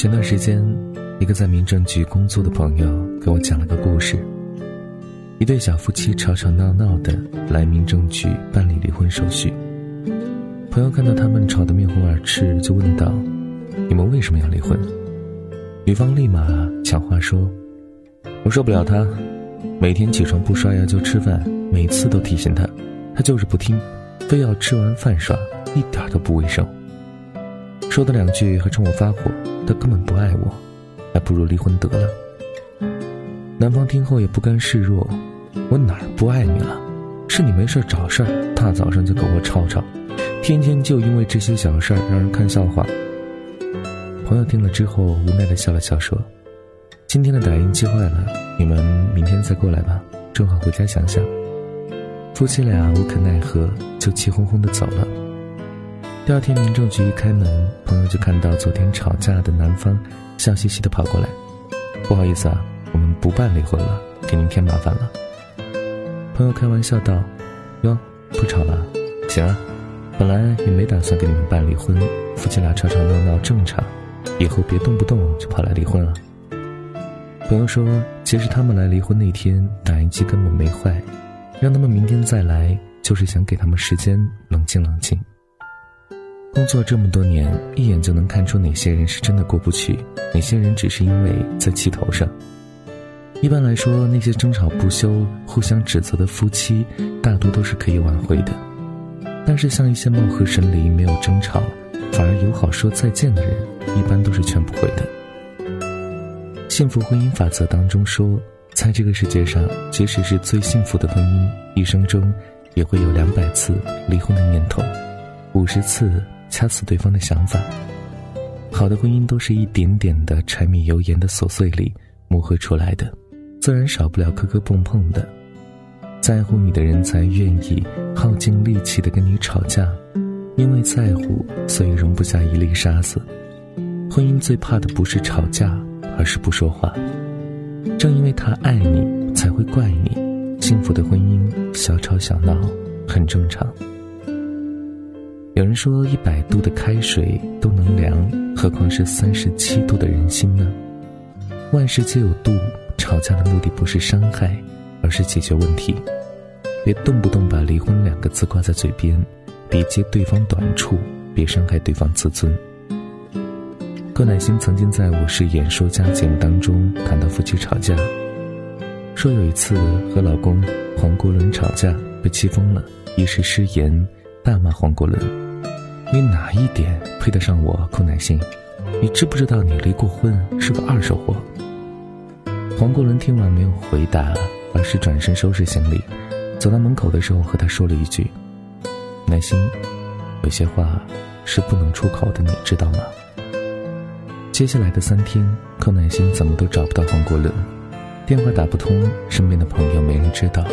前段时间，一个在民政局工作的朋友给我讲了个故事。一对小夫妻吵吵闹闹的来民政局办理离婚手续。朋友看到他们吵得面红耳赤，就问道：“你们为什么要离婚？”女方立马抢话说：“我受不了他，每天起床不刷牙就吃饭，每次都提醒他，他就是不听，非要吃完饭刷，一点都不卫生。说的两句还冲我发火。”他根本不爱我，还不如离婚得了。男方听后也不甘示弱：“我哪儿不爱你了？是你没事找事儿，大早上就跟我吵吵，天天就因为这些小事儿让人看笑话。”朋友听了之后无奈的笑了笑说：“今天的打印机坏了，你们明天再过来吧，正好回家想想。”夫妻俩无可奈何，就气哄哄的走了。第二天，民政局一开门，朋友就看到昨天吵架的男方笑嘻嘻的跑过来：“不好意思啊，我们不办离婚了，给您添麻烦了。”朋友开玩笑道：“哟，不吵了？行啊，本来也没打算给你们办离婚，夫妻俩吵吵闹闹正常，以后别动不动就跑来离婚啊。”朋友说：“其实他们来离婚那天，打印机根本没坏，让他们明天再来，就是想给他们时间冷静冷静。”工作这么多年，一眼就能看出哪些人是真的过不去，哪些人只是因为在气头上。一般来说，那些争吵不休、互相指责的夫妻，大多都是可以挽回的。但是，像一些貌合神离、没有争吵，反而友好说再见的人，一般都是劝不回的。幸福婚姻法则当中说，在这个世界上，即使是最幸福的婚姻，一生中也会有两百次离婚的念头，五十次。掐死对方的想法。好的婚姻都是一点点的柴米油盐的琐碎里磨合出来的，自然少不了磕磕碰碰的。在乎你的人才愿意耗尽力气的跟你吵架，因为在乎，所以容不下一粒沙子。婚姻最怕的不是吵架，而是不说话。正因为他爱你，才会怪你。幸福的婚姻，小吵小闹很正常。有人说，一百度的开水都能凉，何况是三十七度的人心呢？万事皆有度，吵架的目的不是伤害，而是解决问题。别动不动把离婚两个字挂在嘴边，别揭对方短处，别伤害对方自尊。寇乃馨曾经在我是演说家节目当中谈到夫妻吵架，说有一次和老公黄国伦吵架，被气疯了，一时失言，大骂黄国伦。你哪一点配得上我寇乃馨？你知不知道你离过婚，是个二手货？黄国伦听完没有回答，而是转身收拾行李，走到门口的时候和他说了一句：“乃馨，有些话是不能出口的，你知道吗？”接下来的三天，寇乃馨怎么都找不到黄国伦，电话打不通，身边的朋友没人知道，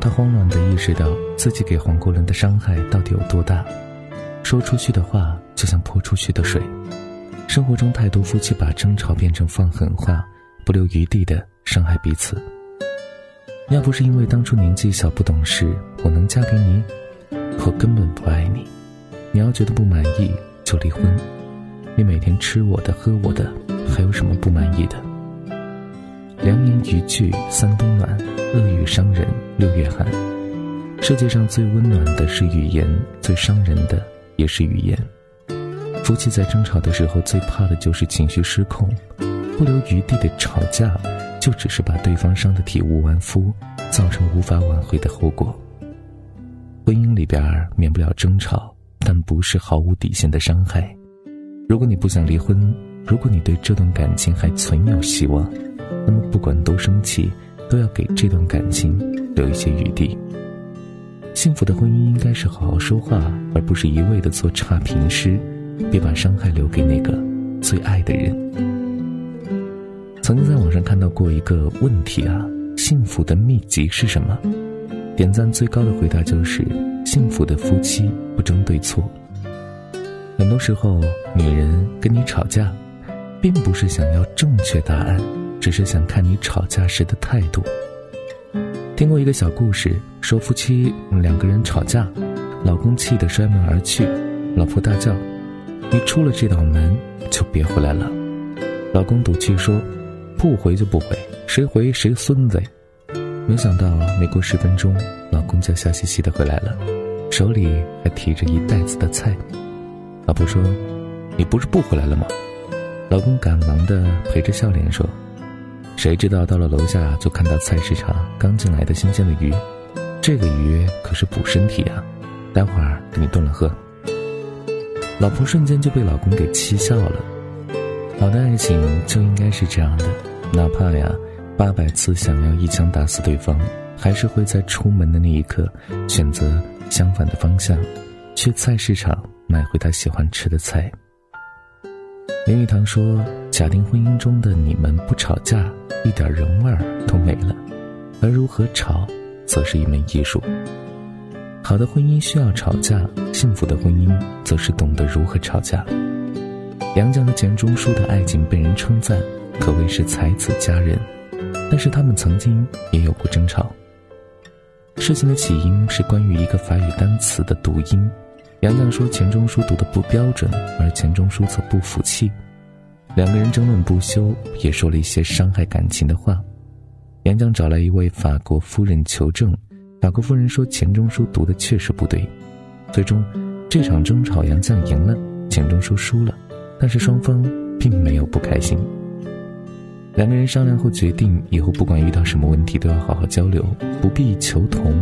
他慌乱地意识到自己给黄国伦的伤害到底有多大。说出去的话就像泼出去的水，生活中太多夫妻把争吵变成放狠话，不留余地的伤害彼此。要不是因为当初年纪小不懂事，我能嫁给你？我根本不爱你。你要觉得不满意就离婚。你每天吃我的喝我的，还有什么不满意的？良言一句三冬暖，恶语伤人六月寒。世界上最温暖的是语言，最伤人的。也是语言。夫妻在争吵的时候，最怕的就是情绪失控，不留余地的吵架，就只是把对方伤得体无完肤，造成无法挽回的后果。婚姻里边免不了争吵，但不是毫无底线的伤害。如果你不想离婚，如果你对这段感情还存有希望，那么不管多生气，都要给这段感情留一些余地。幸福的婚姻应该是好好说话，而不是一味的做差评师。别把伤害留给那个最爱的人。曾经在网上看到过一个问题啊：幸福的秘籍是什么？点赞最高的回答就是：幸福的夫妻不争对错。很多时候，女人跟你吵架，并不是想要正确答案，只是想看你吵架时的态度。听过一个小故事，说夫妻两个人吵架，老公气得摔门而去，老婆大叫：“你出了这道门就别回来了，老公赌气说：“不回就不回，谁回谁孙子。”没想到没过十分钟，老公就笑嘻嘻的回来了，手里还提着一袋子的菜。老婆说：“你不是不回来了吗？”老公赶忙的陪着笑脸说：“谁知道到了楼下就看到菜市场刚进来的新鲜的鱼，这个鱼可是补身体啊，待会儿给你炖了喝。”老婆瞬间就被老公给气笑了。好的爱情就应该是这样的，哪怕呀。八百次想要一枪打死对方，还是会在出门的那一刻选择相反的方向，去菜市场买回他喜欢吃的菜。林语堂说：“假定婚姻中的你们不吵架，一点人味儿都没了；而如何吵，则是一门艺术。好的婚姻需要吵架，幸福的婚姻则是懂得如何吵架。”杨绛和钱钟书的爱情被人称赞，可谓是才子佳人。但是他们曾经也有过争吵。事情的起因是关于一个法语单词的读音，杨绛说钱钟书读的不标准，而钱钟书则不服气，两个人争论不休，也说了一些伤害感情的话。杨绛找来一位法国夫人求证，法国夫人说钱钟书读的确实不对。最终，这场争吵杨绛赢了，钱钟书输了，但是双方并没有不开心。两个人商量后决定，以后不管遇到什么问题都要好好交流，不必求同，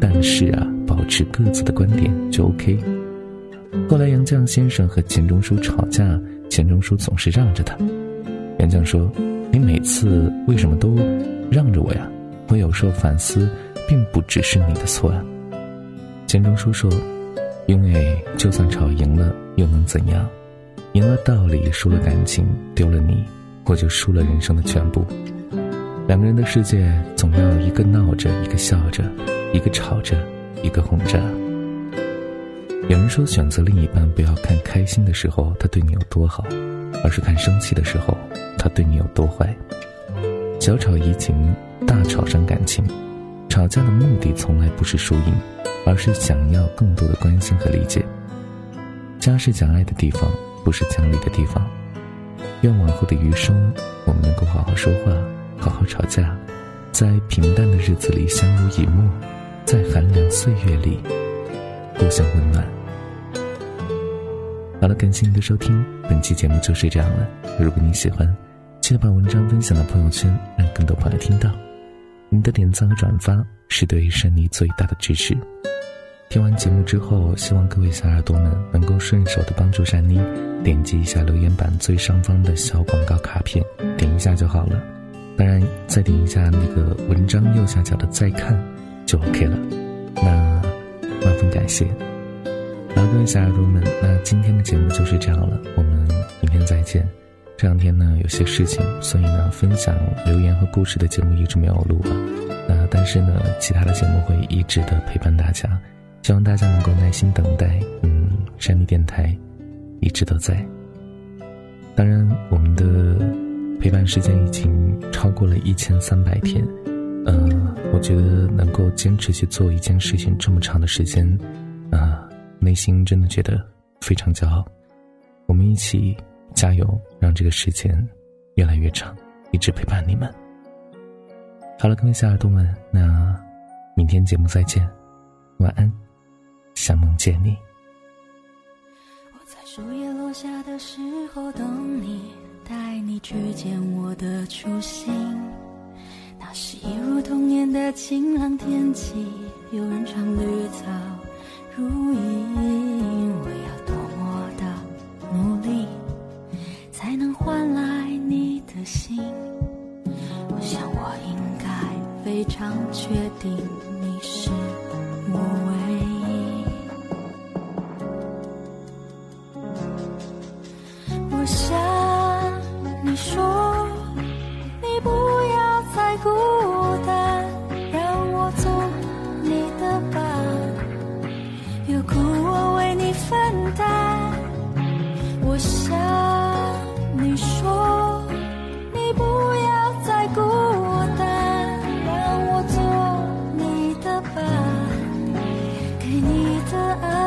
但是啊，保持各自的观点就 OK。后来杨绛先生和钱钟书吵架，钱钟书总是让着他。杨绛说：“你每次为什么都让着我呀？我有时候反思，并不只是你的错啊。”钱钟书说：“因为就算吵赢了，又能怎样？赢了道理，输了感情，丢了你。”我就输了人生的全部。两个人的世界，总要一个闹着，一个笑着，一个吵着，一个哄着。有人说，选择另一半，不要看开心的时候他对你有多好，而是看生气的时候他对你有多坏。小吵怡情，大吵伤感情。吵架的目的从来不是输赢，而是想要更多的关心和理解。家是讲爱的地方，不是讲理的地方。愿往后的余生，我们能够好好说话，好好吵架，在平淡的日子里相濡以沫，在寒凉岁月里互相温暖。好了，感谢您的收听，本期节目就是这样了。如果你喜欢，记得把文章分享到朋友圈，让更多朋友听到。您的点赞和转发是对珊妮最大的支持。听完节目之后，希望各位小耳朵们能够顺手的帮助珊妮点击一下留言板最上方的小广告卡片，点一下就好了。当然，再点一下那个文章右下角的再看，就 OK 了。那万分感谢。好，各位小耳朵们，那今天的节目就是这样了，我们明天再见。这两天呢有些事情，所以呢分享留言和故事的节目一直没有录啊。那但是呢，其他的节目会一直的陪伴大家。希望大家能够耐心等待，嗯，山里电台一直都在。当然，我们的陪伴时间已经超过了一千三百天，嗯，我觉得能够坚持去做一件事情这么长的时间，啊，内心真的觉得非常骄傲。我们一起加油，让这个时间越来越长，一直陪伴你们。好了，各位小耳朵们，那明天节目再见，晚安。想梦见你。我在树叶落下的时候等你，带你去见我的初心。那是一如童年的晴朗天气，有人唱绿草如意。我要多么的努力，才能换来你的心？我想我应该非常确定你是我。saat